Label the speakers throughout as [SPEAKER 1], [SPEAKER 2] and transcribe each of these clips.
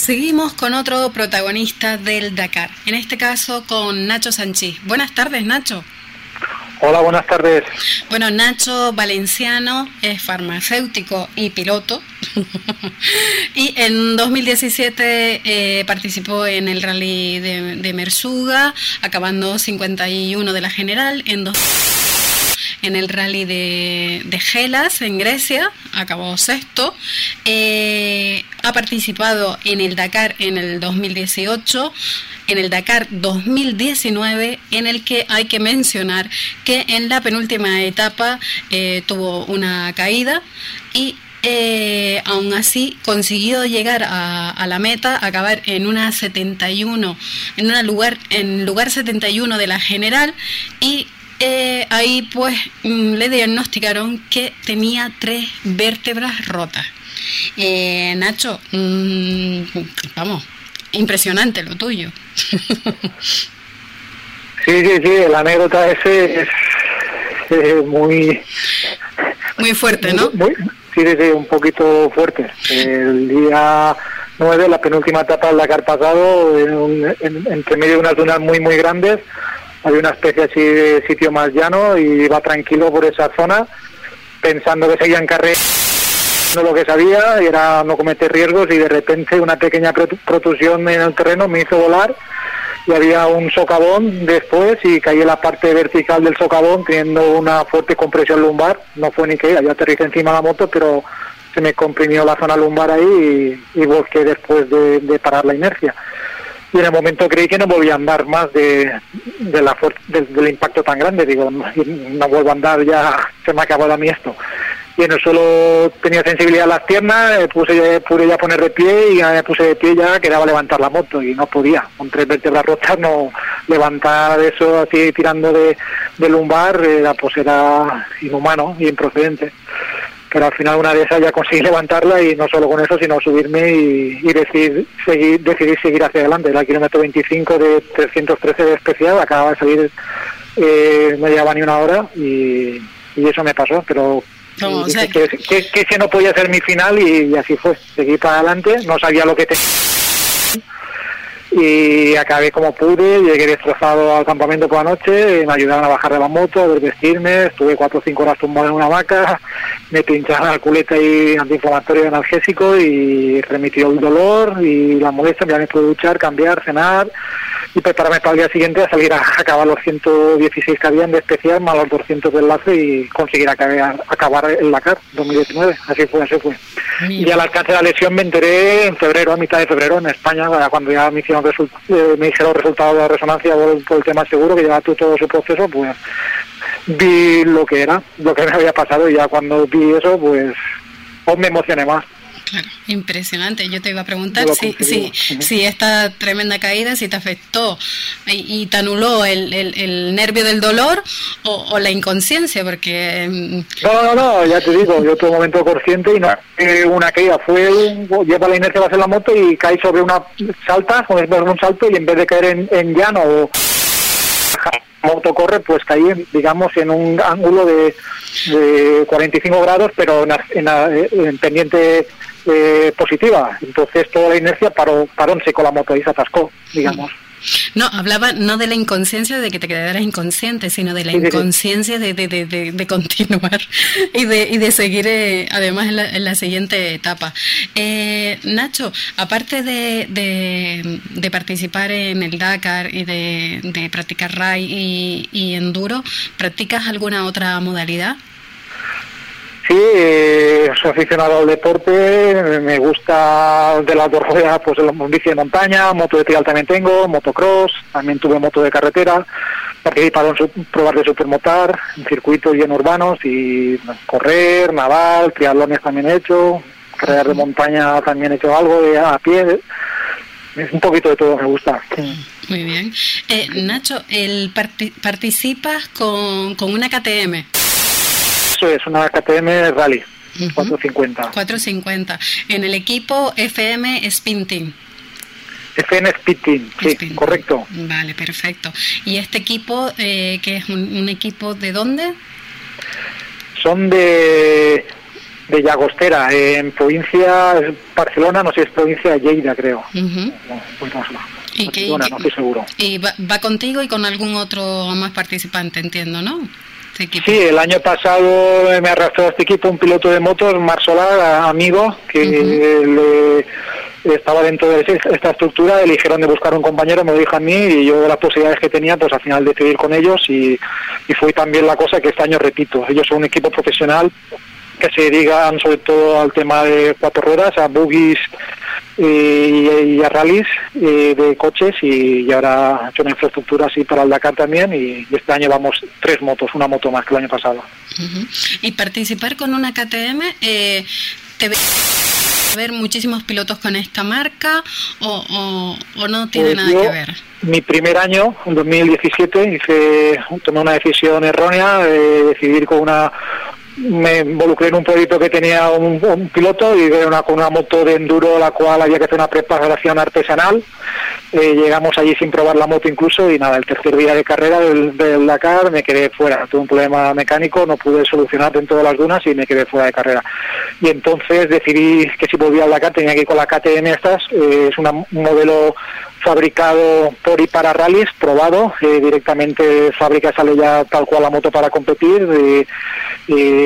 [SPEAKER 1] Seguimos con otro protagonista del Dakar, en este caso con Nacho Sanchís. Buenas tardes, Nacho.
[SPEAKER 2] Hola, buenas tardes.
[SPEAKER 1] Bueno, Nacho Valenciano es farmacéutico y piloto. y en 2017 eh, participó en el rally de, Mersuga, acabando 51 de la general. En dos en el rally de, de Gelas en Grecia, acabó sexto. Eh, ha participado en el Dakar en el 2018 en el Dakar 2019, en el que hay que mencionar que en la penúltima etapa eh, tuvo una caída y eh, aún así consiguió llegar a, la meta, acabar en una 71, en una lugar, en lugar 71 de la general y eh, ahí pues mm, le diagnosticaron que tenía tres vértebras rotas. Eh, Nacho, mm, vamos, impresionante lo tuyo.
[SPEAKER 2] Sí, sí, sí, la anécdota ese es muy...
[SPEAKER 1] Muy fuerte, ¿no?
[SPEAKER 2] sí, sí, un poquito fuerte. El día 9, la penúltima etapa del Dakar pasado, entre medio de unas dunas muy, muy grandes, había una especie así de sitio más llano y iba tranquilo por esa zona, pensando que seguía en carrera no lo que sabía era no cometer riesgos y de repente una pequeña protusión en el terreno me hizo volar y había un socavón después y caí en la parte vertical del socavón teniendo una fuerte compresión lumbar, no fue ni que había aterricé encima de la moto pero se me comprimió la zona lumbar ahí y, y volqué después de parar la inercia y en el momento creí que no volvía a andar más de, de la del impacto tan grande. Digo no, vuelvo a andar ya se me acabó a mí esto. Y en el suelo tenía sensibilidad a las piernas puse pude ya poner de pie y ya me puse de pie ya quedaba levantar la moto y no podía. Con tres vértebras rotas no levantar eso así tirando de, de lumbar era pues era inhumano y improcedente pero al final una de esas ya conseguí levantarla y no solo con eso, sino subirme y, y decidir, seguir, decidir seguir hacia adelante. La kilómetro 25 de 313 de especial acaba de salir, eh, no llevaba ni una hora y, eso me pasó, pero que, que, que, no podía ser mi final y, así fue. Seguí para adelante, no sabía lo que tenía y acabé como pude, llegué destrozado al campamento por la noche, me ayudaron a bajar de la moto, a vestirme, estuve cuatro o cinco horas tumbado en una vaca, me pincharon la culeta y antiinflamatorio analgésico y remitió el dolor y la molestia, me pude duchar, cambiar, cenar y prepararme para el día siguiente a salir a acabar los 116 que habían de especial más los 200 de enlace y conseguir acabar, acabar el Dakar 2019. Así fue, así fue. Y al alcance de la lesión me enteré en febrero, a mitad de febrero en España, cuando ya me hicieron eh, me dijeron resultados de la resonancia por, el tema seguro, que lleva todo su proceso, pues vi lo que era, lo que me había pasado y ya cuando vi eso, pues, pues me emocioné más.
[SPEAKER 1] Claro, impresionante. Yo te iba a preguntar si, si, si, esta tremenda caída, si te afectó y, te anuló el, el, nervio del dolor o, la inconsciencia, porque...
[SPEAKER 2] Mm, no, no, no, ya te digo, yo tuve un momento consciente y no una caída, fue un, lleva la inercia hacer la moto y caí sobre una salta, con un salto y en vez de caer en, en llano o moto corre, pues caí, digamos, en un ángulo de, de 45 grados, pero en, en pendiente eh, positiva. Entonces toda la inercia paró, paró en seco la moto y se atascó, digamos.
[SPEAKER 1] No, hablaba no de la inconsciencia de que te quedaras inconsciente, sino de la inconsciencia de, de, de, continuar y de, y de seguir eh, además en la, siguiente etapa. Eh, Nacho, aparte de, de, participar en el Dakar y de, practicar RAI y, y enduro, ¿practicas alguna otra modalidad?
[SPEAKER 2] Sí, eh, soy aficionado al deporte, me gusta de las dos ruedas, pues el bici de montaña, moto de trial también tengo, motocross, también tuve moto de carretera, participado en pruebas de supermotar, en circuitos y en urbanos, y correr, naval, triatlones también he hecho, carreras de montaña también he hecho algo, de, a pie, es un poquito de todo, me gusta.
[SPEAKER 1] Muy bien. Eh, Nacho, el participas con, con una KTM
[SPEAKER 2] es, una KTM Rally. 450.
[SPEAKER 1] 450. En el equipo FM Spin
[SPEAKER 2] FM Spin sí, correcto.
[SPEAKER 1] Vale, perfecto. ¿Y este equipo, eh, que es un, equipo de dónde?
[SPEAKER 2] Son de de Llagostera, en provincia Barcelona, no sé, es provincia de Lleida, creo. pues
[SPEAKER 1] ¿Y, qué, no estoy seguro. y va, contigo y con algún otro más participante, entiendo, ¿no?
[SPEAKER 2] Este sí, el año pasado me arrastró a este equipo un piloto de motos, Mar Solar, amigo, que le, estaba dentro de esta estructura, eligieron de buscar un compañero, me lo dijo a mí y yo las posibilidades que tenía, pues al final decidí ir con ellos y, y fue también la cosa que este año repito, ellos son un equipo profesional que se dedican sobre todo al tema de cuatro ruedas, a buggies y, a rallies de coches y, ahora ha hecho una infraestructura así para el Dakar también y, este año vamos tres motos, una moto más que el año pasado.
[SPEAKER 1] Y participar con una KTM, eh, ¿te ve ver muchísimos pilotos con esta marca o, no tiene pues nada que ver?
[SPEAKER 2] Mi primer año, en 2017, hice, tomé una decisión errónea de decidir con una me involucré en un proyecto que tenía un, piloto y una, con una moto de enduro la cual había que hacer una preparación artesanal. Eh, llegamos allí sin probar la moto incluso y nada, el tercer día de carrera del, Dakar me quedé fuera. Tuve un problema mecánico, no pude solucionar dentro de las dunas y me quedé fuera de carrera. Y entonces decidí que si volvía al Dakar tenía que ir con la KTM estas, eh, es un modelo fabricado por y para rallies, probado, eh, directamente fábrica sale ya tal cual la moto para competir,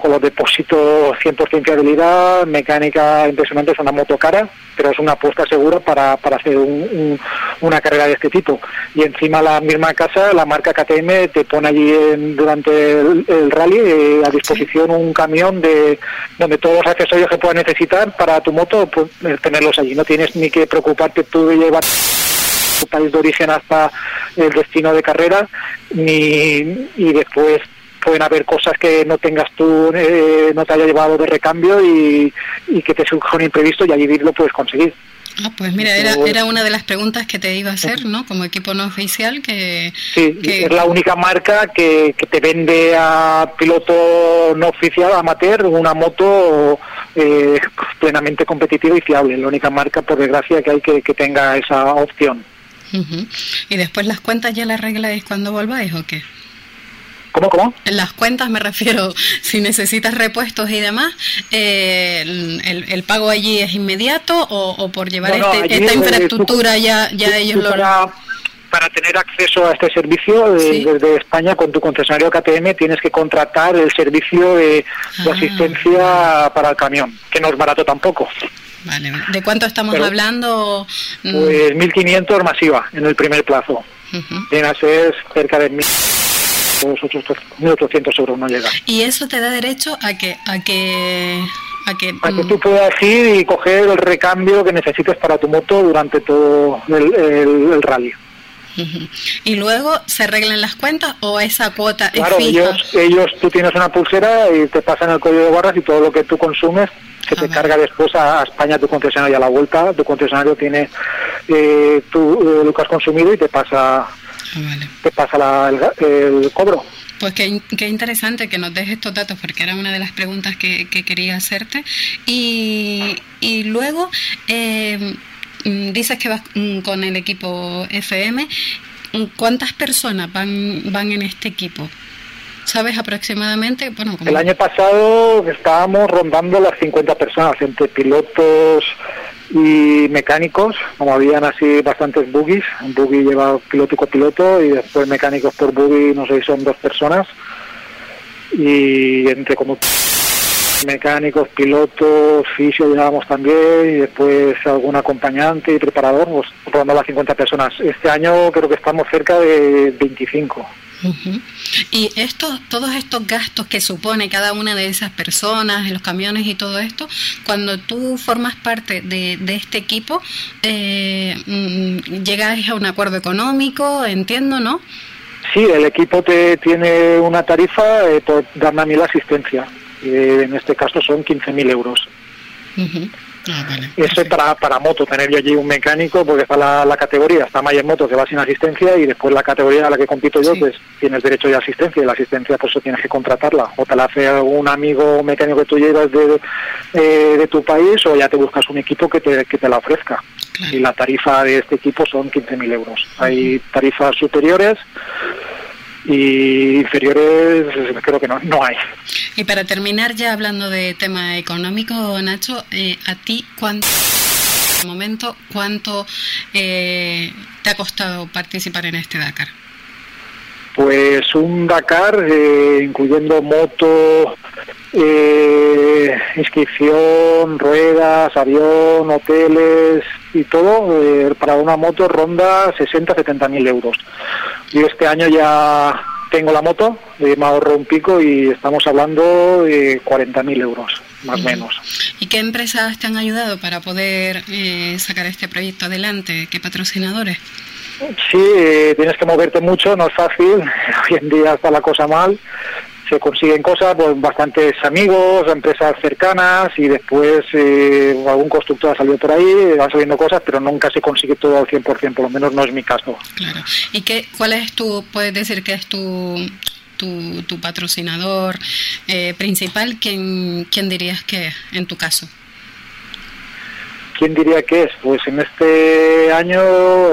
[SPEAKER 2] con los depósitos 100% fiabilidad, mecánica impresionante, es una moto cara, pero es una apuesta segura para, para hacer una carrera de este tipo. Y encima la misma casa, la marca KTM, te pone allí durante el, rally eh, a disposición un camión de donde todos los accesorios que puedas necesitar para tu moto, pues, eh, tenerlos allí. No tienes ni que preocuparte tú de llevar tu país de origen hasta el destino de carrera, ni y después pueden haber cosas que no tengas tú, eh, no te haya llevado de recambio y, que te surja un imprevisto y allí lo puedes conseguir.
[SPEAKER 1] Ah, pues mira, era, era una de las preguntas que te iba a hacer, ¿no? Como equipo no oficial que...
[SPEAKER 2] Sí, es la única marca que, que, te vende a piloto no oficial, amateur, una moto eh, plenamente competitiva y fiable. La única marca, por desgracia, que hay que, que tenga esa opción.
[SPEAKER 1] ¿Y después las cuentas ya las arregláis cuando volváis o qué?
[SPEAKER 2] ¿Cómo, cómo?
[SPEAKER 1] En las cuentas me refiero, si necesitas repuestos y demás, eh, el, pago allí es inmediato o, por llevar este, esta eh, infraestructura ya, ya ellos lo...
[SPEAKER 2] Para, para tener acceso a este servicio desde España con tu concesionario KTM tienes que contratar el servicio de, ah. asistencia para el camión, que no es barato tampoco.
[SPEAKER 1] Vale. ¿De cuánto estamos hablando?
[SPEAKER 2] Pues 1.500 masiva en el primer plazo. Viene a ser cerca de 1.800 euros, no llega.
[SPEAKER 1] ¿Y eso te da derecho a que... A que
[SPEAKER 2] a que, a que tú puedas ir y coger el recambio que necesites para tu moto durante todo el, rally.
[SPEAKER 1] ¿Y luego se arreglan las cuentas o esa cuota
[SPEAKER 2] es fija? Ellos, ellos, tú tienes una pulsera y te pasan el código de barras y todo lo que tú consumes se te carga después a, España tu concesionario a la vuelta, tu concesionario tiene eh, tu, eh, lo que has consumido y te pasa, ah, te pasa el, cobro.
[SPEAKER 1] Pues qué, qué, interesante que nos dejes estos datos, porque era una de las preguntas que, quería hacerte. Y, y luego, eh, dices que vas mm, con el equipo FM. ¿Cuántas personas van, van en este equipo? ¿Sabes aproximadamente?
[SPEAKER 2] El año pasado estábamos rondando las 50 personas, entre pilotos y mecánicos, como habían así bastantes buggies, un buggy lleva piloto y copiloto y después mecánicos por buggy, no sé si son dos personas, y entre como mecánicos, pilotos, fisio llevábamos también y después algún acompañante y preparador, pues rondando las 50 personas. Este año creo que estamos cerca de 25.
[SPEAKER 1] Y estos, todos estos gastos que supone cada una de esas personas, los camiones y todo esto, cuando tú formas parte de, este equipo, eh, mm, llegas a un acuerdo económico, entiendo, ¿no?
[SPEAKER 2] Sí, el equipo te tiene una tarifa eh, por darme a mí la asistencia. Eh, en este caso son 15.000 euros. Ah, Eso es para, para moto, tener yo allí un mecánico, porque está la, categoría, está Mayer Moto que va sin asistencia y después la categoría a la que compito yo, pues tienes derecho de asistencia y la asistencia pues tienes que contratarla. O te la hace algún amigo mecánico que tú llevas de, eh, de tu país o ya te buscas un equipo que te, que te la ofrezca. Y la tarifa de este equipo son 15.000 euros. Hay tarifas superiores y inferiores creo que no, no hay.
[SPEAKER 1] Y para terminar ya hablando de tema económico, Nacho, eh, ¿a ti cuánto momento cuánto eh, te ha costado participar en este Dakar?
[SPEAKER 2] Pues un Dakar, eh, incluyendo moto, eh, inscripción, ruedas, avión, hoteles y todo, eh, para una moto ronda 60-70 mil euros. Y este año ya tengo la moto, me ahorro un pico y estamos hablando de 40 mil euros, más o menos.
[SPEAKER 1] ¿Y qué empresas te han ayudado para poder sacar este proyecto adelante? ¿Qué patrocinadores?
[SPEAKER 2] Sí, eh, tienes que moverte mucho, no es fácil. Hoy en día está la cosa mal. Se consiguen cosas, pues bastantes amigos, empresas cercanas y después eh, algún constructor ha salido por ahí, van saliendo cosas, pero nunca se consigue todo al 100%, por lo menos no es mi caso.
[SPEAKER 1] Claro. ¿Y qué, cuál es tu, puedes decir que es tu, tu, tu patrocinador eh, principal? ¿Quién, ¿Quién dirías que es en tu caso?
[SPEAKER 2] ¿Quién diría que es? Pues en este año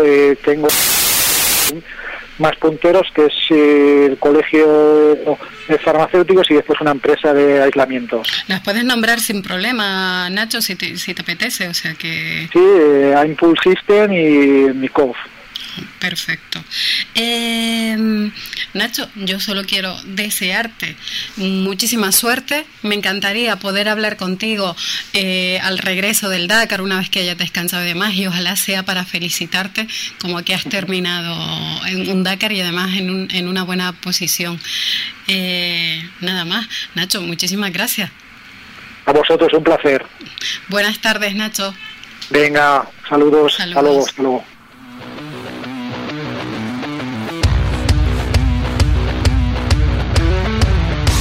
[SPEAKER 2] eh, tengo más punteros que es eh, el colegio de farmacéuticos y después una empresa de aislamiento.
[SPEAKER 1] Las puedes nombrar sin problema, Nacho, si te, si te apetece, o sea que...
[SPEAKER 2] Sí, eh, Impulse System y Mikov.
[SPEAKER 1] Perfecto. Eh, Nacho, yo solo quiero desearte muchísima suerte. Me encantaría poder hablar contigo eh, al regreso del Dakar una vez que hayas descansado y demás y ojalá sea para felicitarte como que has terminado en un Dakar y además en, un, en una buena posición. Eh, nada más. Nacho, muchísimas gracias.
[SPEAKER 2] A vosotros, un placer.
[SPEAKER 1] Buenas tardes, Nacho.
[SPEAKER 2] Venga, saludos. Saludos. Hasta luego. Hasta luego.